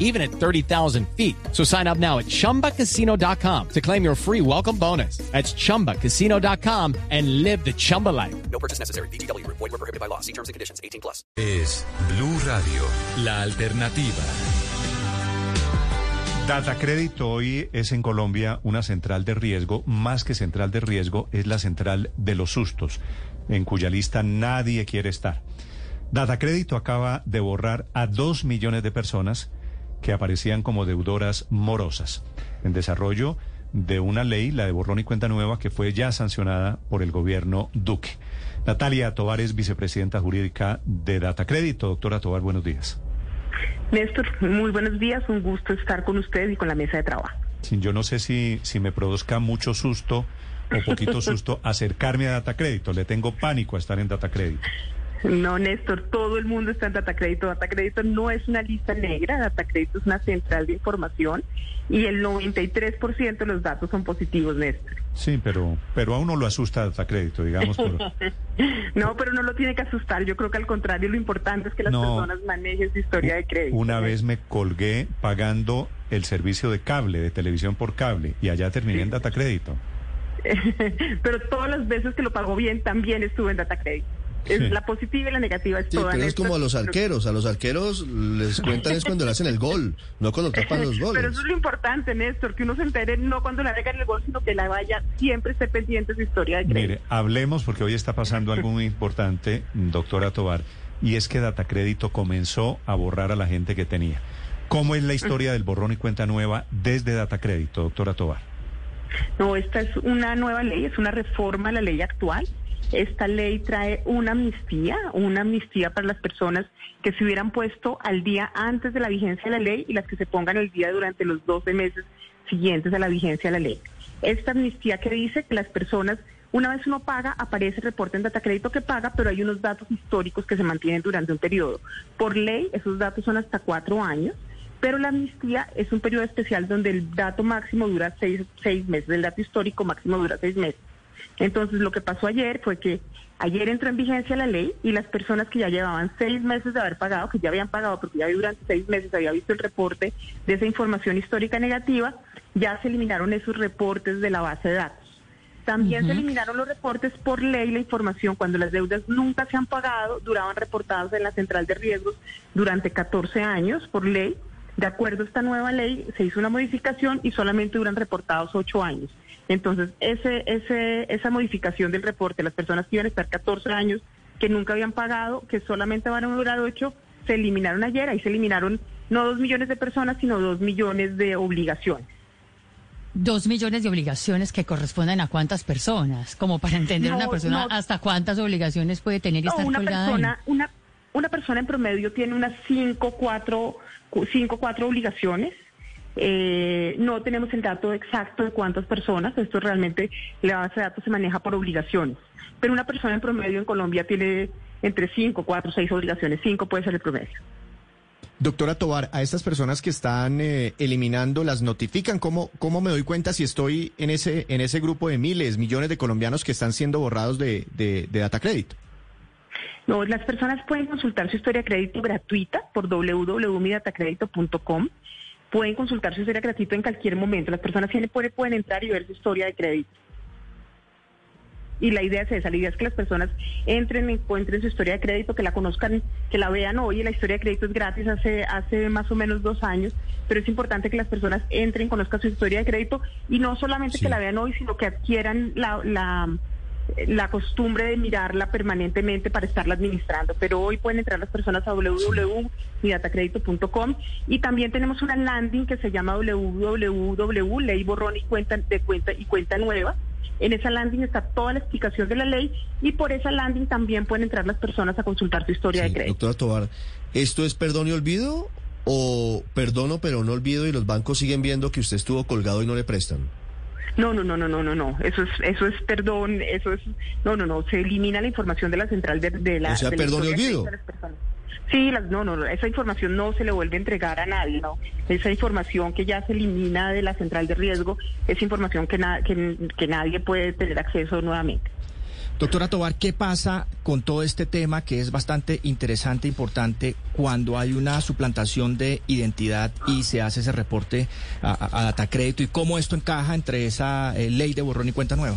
even at 30,000 feet. So sign up now at chumbacasino.com to claim your free welcome bonus. That's chumbacasino.com and live the Chumba life. No purchase necessary. BGW. Void were prohibited by law. See terms and conditions. 18 plus. Es Blue Radio, la alternativa. Data Crédito hoy es en Colombia una central de riesgo, más que central de riesgo, es la central de los sustos, en cuya lista nadie quiere estar. Data Crédito acaba de borrar a dos millones de personas que aparecían como deudoras morosas, en desarrollo de una ley, la de borrón y cuenta nueva, que fue ya sancionada por el gobierno Duque. Natalia Tovar es vicepresidenta jurídica de Data Crédito. Doctora Tovar, buenos días. Néstor, muy buenos días, un gusto estar con usted y con la mesa de trabajo. Sí, yo no sé si, si me produzca mucho susto o poquito susto acercarme a Data Crédito. Le tengo pánico a estar en Data Crédito. No, Néstor, todo el mundo está en Data Crédito. Data Crédito no es una lista negra, Data Crédito es una central de información y el 93% de los datos son positivos, Néstor. Sí, pero, pero a uno lo asusta Data Crédito, digamos. Por... no, pero no lo tiene que asustar. Yo creo que al contrario, lo importante es que las No. personas manejen su historia de crédito. Una vez me colgué pagando el servicio de cable, de televisión por cable, y allá terminé en Data Crédito. pero todas las veces que lo pagó bien, también estuve en Data Crédito. Es. La positiva y la negativa es Sí, toda. pero es como a los arqueros. A los arqueros les cuentan es cuando le hacen el gol, no cuando tapan los Pero goles. eso es lo importante, Néstor, que uno se entere no cuando le hagan el gol, sino que la vaya, siempre esté pendiente de su historia de crédito. Mire, hablemos porque hoy está pasando algo muy importante, doctora Tobar, y es que Data Crédito comenzó a borrar a la gente que tenía. ¿Cómo es la historia del borrón y cuenta nueva desde Data Crédito, doctora Tobar? No, esta es una nueva ley, es una reforma a la ley actual. Esta ley trae una amnistía, una amnistía para las personas que se hubieran puesto al día antes de la vigencia de la ley y las que se pongan al día durante los 12 meses siguientes a la vigencia de la ley. Esta amnistía que dice que las personas, una vez uno paga, aparece el reporte en data crédito que paga, pero hay unos datos históricos que se mantienen durante un periodo. Por ley, esos datos son hasta cuatro años. Pero la amnistía es un periodo especial donde el dato máximo dura seis, seis meses, el dato histórico máximo dura seis meses. Entonces lo que pasó ayer fue que ayer entró en vigencia la ley y las personas que ya llevaban seis meses de haber pagado, que ya habían pagado porque ya durante seis meses había visto el reporte de esa información histórica negativa, ya se eliminaron esos reportes de la base de datos. También se eliminaron los reportes por ley, la información cuando las deudas nunca se han pagado, duraban reportados en la central de riesgos durante 14 años por ley. De acuerdo a esta nueva ley, se hizo una modificación y solamente duran reportados 8 años. Entonces, ese, ese, esa modificación del reporte, las personas que iban a estar 14 años, que nunca habían pagado, que solamente van a durar 8, se eliminaron ayer. Ahí se eliminaron no 2 millones de personas, sino 2 millones de obligaciones. Dos millones de obligaciones que corresponden a cuántas personas, como para entender No, una persona no. hasta cuántas obligaciones puede tener y No, estar una colgada ahí. persona, una, una persona en promedio tiene unas 5, 4, 5, 4 obligaciones. Eh, no tenemos el dato exacto de cuántas personas, esto realmente, la base de datos se maneja por obligaciones. Pero una persona en promedio en Colombia tiene entre 5, 4, 6 obligaciones, 5 puede ser el promedio. Doctora Tobar, a estas personas que están eh, eliminando, ¿las notifican? ¿Cómo, ¿Cómo me doy cuenta si estoy en ese, en ese grupo de miles, millones de colombianos que están siendo borrados de, de, de Data Crédito? No, las personas pueden consultar su historia de crédito gratuita por www.midatacredito.com. Pueden consultar su historia crédito en cualquier momento. Las personas tienen- pueden, pueden entrar y ver su historia de crédito. Y la idea es esa, la idea es que las personas entren, encuentren su historia de crédito, que la conozcan, que la vean hoy. La historia de crédito es gratis hace, hace más o menos dos años, pero es importante que las personas entren, conozcan su historia de crédito y no solamente Sí. que la vean hoy, sino que adquieran la, la, la costumbre de mirarla permanentemente para estarla administrando. Pero hoy pueden entrar las personas a www.midatacredito.com y también tenemos una landing que se llama www, ley borrón y cuenta de cuenta y cuenta nueva. En esa landing está toda la explicación de la ley y por esa landing también pueden entrar las personas a consultar su historia Sí, de crédito. doctora Tobar, ¿esto es perdón y olvido o perdono pero no olvido y los bancos siguen viendo que usted estuvo colgado y no le prestan? No, no, no, no, no, no, no. Eso es, eso es perdón, eso es, no, no, no. Se elimina la información de la central de, de la. O sea, de perdón y olvido. crédito de las personas. Sí, las, no, no, esa información no se le vuelve a entregar a nadie, ¿no? Esa información que ya se elimina de la central de riesgo es información que, na- que, que nadie puede tener acceso nuevamente. Doctora Tobar, ¿qué pasa con todo este tema que es bastante interesante e importante cuando hay una suplantación de identidad y se hace ese reporte a, a, Datacrédito y cómo esto encaja entre esa eh, ley de borrón y cuenta nueva?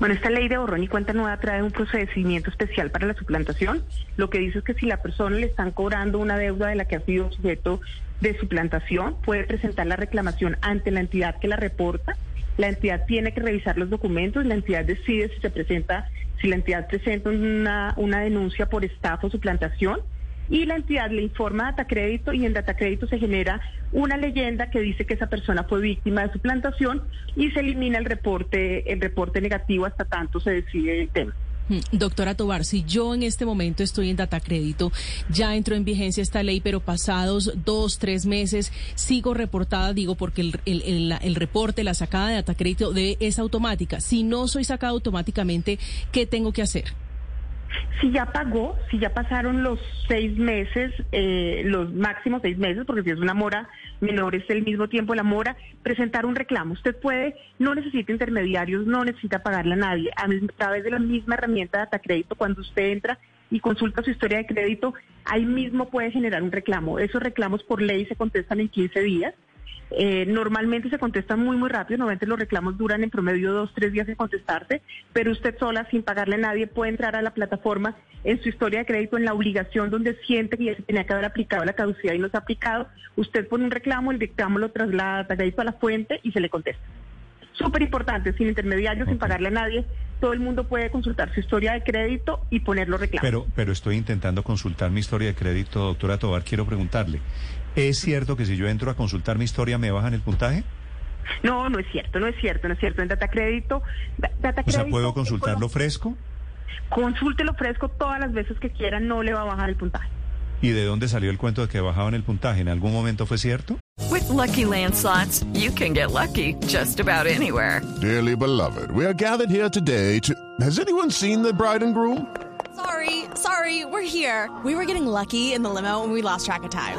Bueno, esta ley de borrón y cuenta nueva trae un procedimiento especial para la suplantación. Lo que dice es que si la persona le están cobrando una deuda de la que ha sido objeto de suplantación, puede presentar la reclamación ante la entidad que la reporta. La entidad tiene que revisar los documentos, la entidad decide si se presenta, si la entidad presenta una, una denuncia por estafa o suplantación y la entidad le informa a Datacrédito y en Datacrédito se genera una leyenda que dice que esa persona fue víctima de suplantación y se elimina el reporte, el reporte negativo hasta tanto se decide el tema. Mm, Doctora Tobar, si yo en este momento estoy en Datacrédito, ya entró en vigencia esta ley, pero pasados dos, tres meses sigo reportada, digo, porque el, el, el, el reporte, la sacada de Datacrédito debe, es automática. Si no soy sacada automáticamente, ¿qué tengo que hacer? Si ya pagó, si ya pasaron los seis meses, eh, los máximos seis meses, porque si es una mora menor es el mismo tiempo la mora, presentar un reclamo. Usted puede, no necesita intermediarios, no necesita pagarle a nadie. A través de la misma herramienta de Datacrédito, cuando usted entra y consulta su historia de crédito, ahí mismo puede generar un reclamo. Esos reclamos por ley se contestan en 15 días. Eh, normalmente se contestan muy, muy rápido. Normalmente los reclamos duran en promedio dos, tres días en contestarse, pero usted sola, sin pagarle a nadie, puede entrar a la plataforma en su historia de crédito, en la obligación donde siente que ya se tenía que haber aplicado la caducidad y no se ha aplicado. Usted pone un reclamo, el reclamo lo traslada a la fuente y se le contesta. Súper importante, sin intermediarios, sin pagarle a nadie. Todo el mundo puede consultar su historia de crédito y poner los reclamos. Pero, pero estoy intentando consultar mi historia de crédito, doctora Tobar. Quiero preguntarle, ¿es cierto que si yo entro a consultar mi historia me bajan el puntaje? No, no es cierto, no es cierto, no es cierto. En Datacrédito, Data o sea, ¿puedo consultarlo fresco? Consúltelo fresco todas las veces que quiera, no le va a bajar el puntaje. ¿Y de dónde salió el cuento de que bajaban el puntaje? ¿En algún momento fue cierto? With Lucky Land slots, you can get lucky just about anywhere. Dearly beloved, we are gathered here today to. Has anyone seen the bride and groom? Sorry, sorry, we're here. We were getting lucky in the limo and we lost track of time.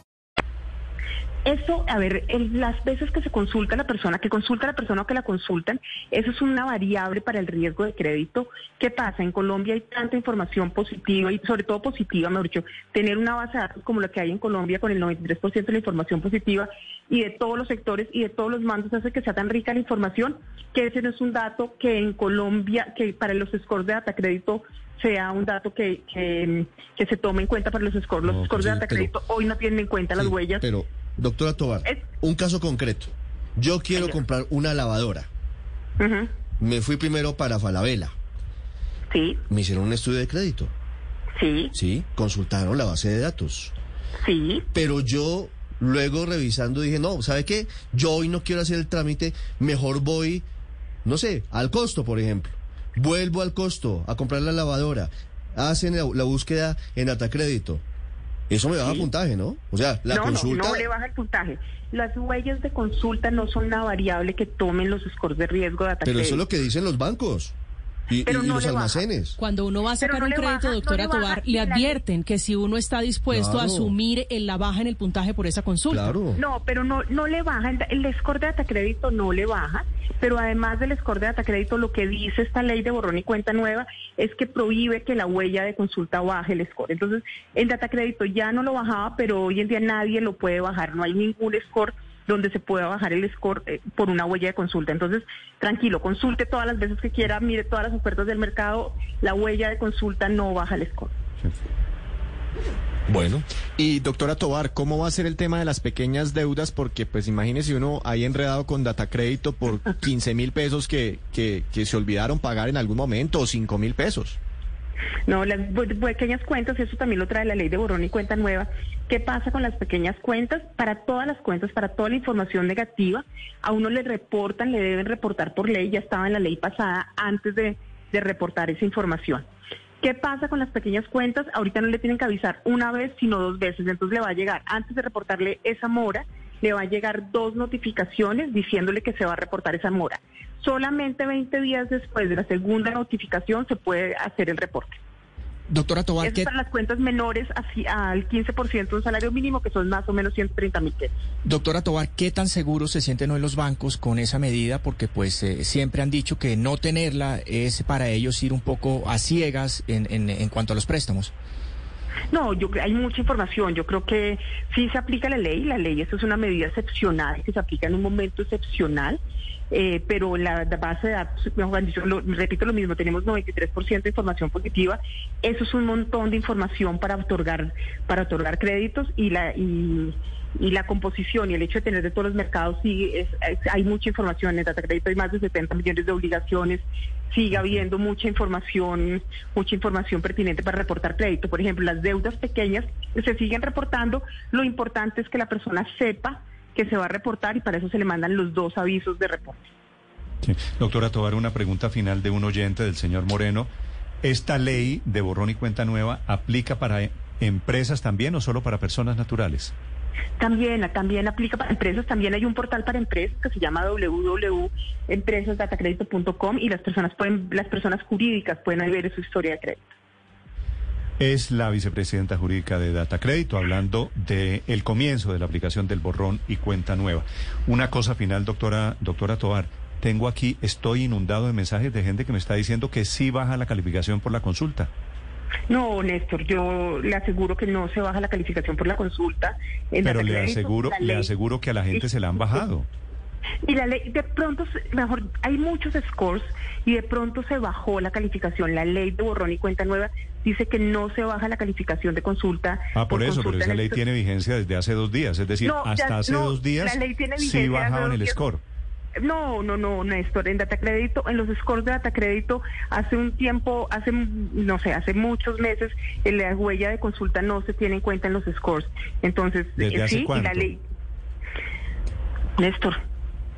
Eso, a ver, el- las veces que se consulta a la persona, que consulta a la persona o que la consultan, eso es una variable para el riesgo de crédito. ¿Qué pasa? En Colombia hay tanta información positiva y sobre todo positiva, mejor dicho, tener una base de datos como la que hay en Colombia con el 93% de la información positiva y de todos los sectores y de todos los mandos hace que sea tan rica la información que ese no es un dato que en Colombia, que para los scores de data crédito sea un dato que, que, que se tome en cuenta para los scores. Los No, scores pues de sí, data crédito hoy no tienen en cuenta las huellas. Pero, doctora Tobar, Es- un caso concreto. Yo quiero comprar una lavadora. Me fui primero para Falabella. Sí, Me hicieron un estudio de crédito. sí, Sí, consultaron la base de datos. sí. Pero yo luego revisando dije, no, ¿sabe qué? Yo hoy no quiero hacer el trámite, mejor voy, no sé, al costo, por ejemplo. Vuelvo al costo a comprar la lavadora. Hacen la, la búsqueda en Atacrédito. Eso me baja Sí. puntaje, ¿no? O sea, la no, consulta... no, no le baja el puntaje. Las huellas de consulta no son una variable que tomen los scores de riesgo de Pero ataque. eso es lo que dicen los bancos y, Pero y- y no los baja. almacenes. Cuando uno va a sacar no un crédito, baja- no doctora le Tobar, le advierten que si uno está dispuesto a asumir en la baja en el puntaje por esa consulta. Claro. No, pero no, no le baja, el score de datacrédito no le baja, pero además del score de datacrédito, lo que dice esta ley de borrón y cuenta nueva es que prohíbe que la huella de consulta baje el score. Entonces, en datacrédito ya no lo bajaba, pero hoy en día nadie lo puede bajar, no hay ningún score donde se pueda bajar el score eh, por una huella de consulta. Entonces, tranquilo, consulte todas las veces que quiera, mire todas las ofertas del mercado, la huella de consulta no baja el score. Bueno. Y doctora Tobar, ¿cómo va a ser el tema de las pequeñas deudas? Porque pues imagínese uno ahí enredado con datacrédito por 15 mil pesos que, que, que se olvidaron pagar en algún momento o 5 mil pesos. No, las pequeñas cuentas, eso también lo trae la ley de borrón y cuenta nueva. ¿Qué pasa con las pequeñas cuentas? Para todas las cuentas, para toda la información negativa, a uno le reportan, le deben reportar por ley, ya estaba en la ley pasada antes de, de reportar esa información. ¿Qué pasa con las pequeñas cuentas? Ahorita no le tienen que avisar una vez, sino dos veces. Entonces le va a llegar, antes de reportarle esa mora, le va a llegar dos notificaciones diciéndole que se va a reportar esa mora. Solamente 20 días después de la segunda notificación se puede hacer el reporte. Doctora Tobar, Es ¿qué, para las cuentas menores al 15% de un salario mínimo, que son más o menos 130 mil pesos. doctora Tobar, ¿qué tan seguros se sienten hoy los bancos con esa medida? Porque pues eh, siempre han dicho que no tenerla es para ellos ir un poco a ciegas en, en, en cuanto a los préstamos. No, yo hay mucha información. Yo creo que sí se aplica la ley. La ley, eso es una medida excepcional que se aplica en un momento excepcional. eh, pero la, base de datos, lo- repito lo mismo, tenemos 93% de información positiva. Eso es un montón de información para otorgar para otorgar créditos y la y, y la composición y el hecho de tener de todos los mercados sí es, es- hay mucha información en Data Crédito hay más de 70 millones de obligaciones sigue habiendo mucha información mucha información pertinente para reportar crédito por ejemplo las deudas pequeñas se siguen reportando lo importante es que la persona sepa que se va a reportar y para eso se le mandan los dos avisos de reporte Sí. Doctora Tobar, una pregunta final de un oyente del señor Moreno. ¿Esta ley de borrón y cuenta nueva aplica para empresas también o solo para personas naturales? También, también aplica para empresas, también hay un portal para empresas que se llama www.empresasdatacredito.com y las personas pueden, las personas jurídicas pueden ver su historia de crédito. Es la vicepresidenta jurídica de Data Crédito hablando del el comienzo de la aplicación del borrón y cuenta nueva. Una cosa final, doctora, doctora Tobar. Tengo aquí, estoy inundado de mensajes de gente que me está diciendo que sí baja la calificación por la consulta. No, Néstor, yo le aseguro que no se baja la calificación por la consulta. en Pero le aseguro, le aseguro que a la gente se la han bajado. Y la ley, de pronto, mejor, hay muchos scores y de pronto se bajó la calificación. La ley de borrón y cuenta nueva dice que no se baja la calificación de consulta. Ah, por, eso, pero esa ley tiene vigencia desde hace dos días. Es decir, No, ya- hasta hace no, dos días la ley tiene sí vigencia hace bajaban el score. No, no, no, Néstor, en Data Crédito, en los scores de Data Crédito, hace un tiempo, hace, no sé, hace muchos meses, la huella de consulta no se tiene en cuenta en los scores. Entonces, ¿Desde eh, hace sí, y cuánto? la ley. Néstor,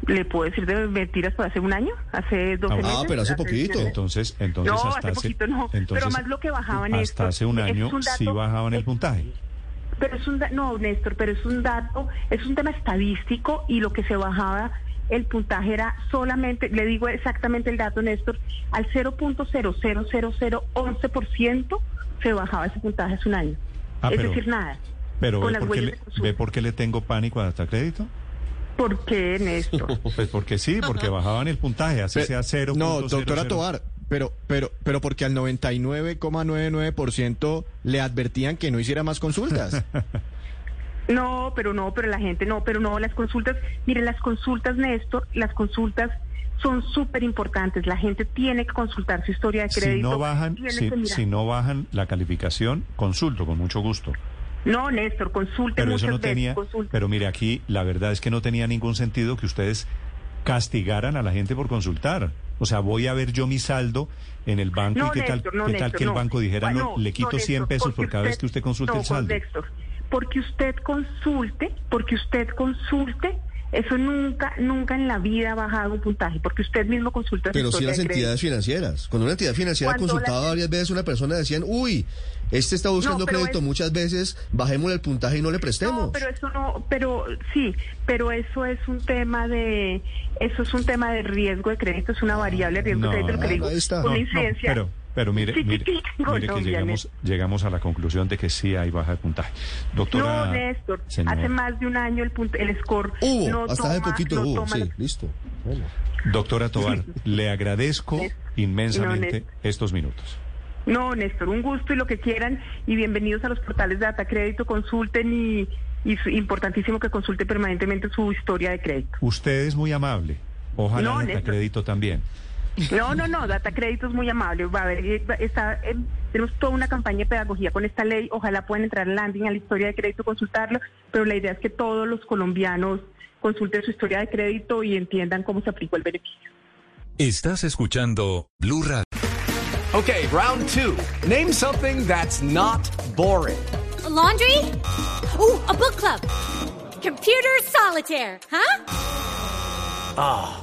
¿le puedo decir de mentiras por hace un año? ¿Hace 12 Ah, meses? pero hace poquito. Entonces, entonces No, hasta hace poquito no, pero entonces, más lo que bajaban hasta hace un año un dato- sí bajaban el puntaje. Pero es un da- no, Néstor, pero es un dato, es un tema estadístico y lo que se bajaba el puntaje era solamente, le digo exactamente el dato, Néstor, al 0.00011% se bajaba ese puntaje hace un año. Ah, es pero- decir, nada. Pero Con ¿ve las por, le, de consulta. ¿ve por qué le tengo pánico a Data Crédito? ¿Por qué, Néstor? Pues porque sí, porque bajaban el puntaje, así Pe- sea 0. No, doctora Tobar, pero, pero, pero porque al 99,99% le advertían que no hiciera más consultas. No, pero no, pero la gente no, pero no, las consultas, miren, las consultas, Néstor, las consultas son súper importantes. La gente tiene que consultar su historia de crédito. Si no bajan, si, no bajan la calificación, consulto con mucho gusto. No, Néstor, consulte Pero eso no veces, tenía, consulte. pero mire aquí, la verdad es que no tenía ningún sentido que ustedes castigaran a la gente por consultar. O sea, voy a ver yo mi saldo en el banco No, y qué tal, Néstor, no, qué tal Néstor, que el banco dijera, no, le quito 100 Néstor, pesos por cada vez que usted consulte el saldo. Néstor, porque usted consulte, porque usted consulte, eso nunca, nunca en la vida ha bajado un puntaje, porque usted mismo consulta su Pero historia las entidades financieras. Cuando una entidad financiera Cuando consultaba la- varias veces, una persona decían, uy, este está buscando No, crédito es- muchas veces, bajémosle el puntaje y no le prestemos. No, pero eso no, pero sí, pero eso es un tema de, eso es un tema de riesgo de crédito, es una variable de riesgo No, de crédito, lo que le digo, ahí está. una No, no, incidencia. pero, pero mire, mire, sí, mire que llegamos, llegamos a la conclusión de que sí hay baja de puntaje. Doctora, no, Néstor, hace más de un año el, punto, el score Hubo, no hasta toma, hace poquito no hubo, toma sí, la- listo. Bueno. Doctora Tobar, le agradezco inmensamente estos minutos. No, Néstor, un gusto y lo que quieran y bienvenidos a los portales de Data Crédito, consulten y, y su- importantísimo que consulten permanentemente su historia de crédito. Usted es muy amable. Ojalá No, Data Néstor. Crédito también. No, no, no, Data Crédito es muy amable. Va a haber, eh, está, eh, tenemos toda una campaña de pedagogía con esta ley. Ojalá puedan entrar al landing a la historia de crédito, consultarlo, pero la idea es que todos los colombianos consulten su historia de crédito y entiendan cómo se aplicó el beneficio. Estás escuchando Blue Radio. Okay, round two. Name something that's not boring. A laundry? Ooh, a book club. Computer solitaire, huh? Ah,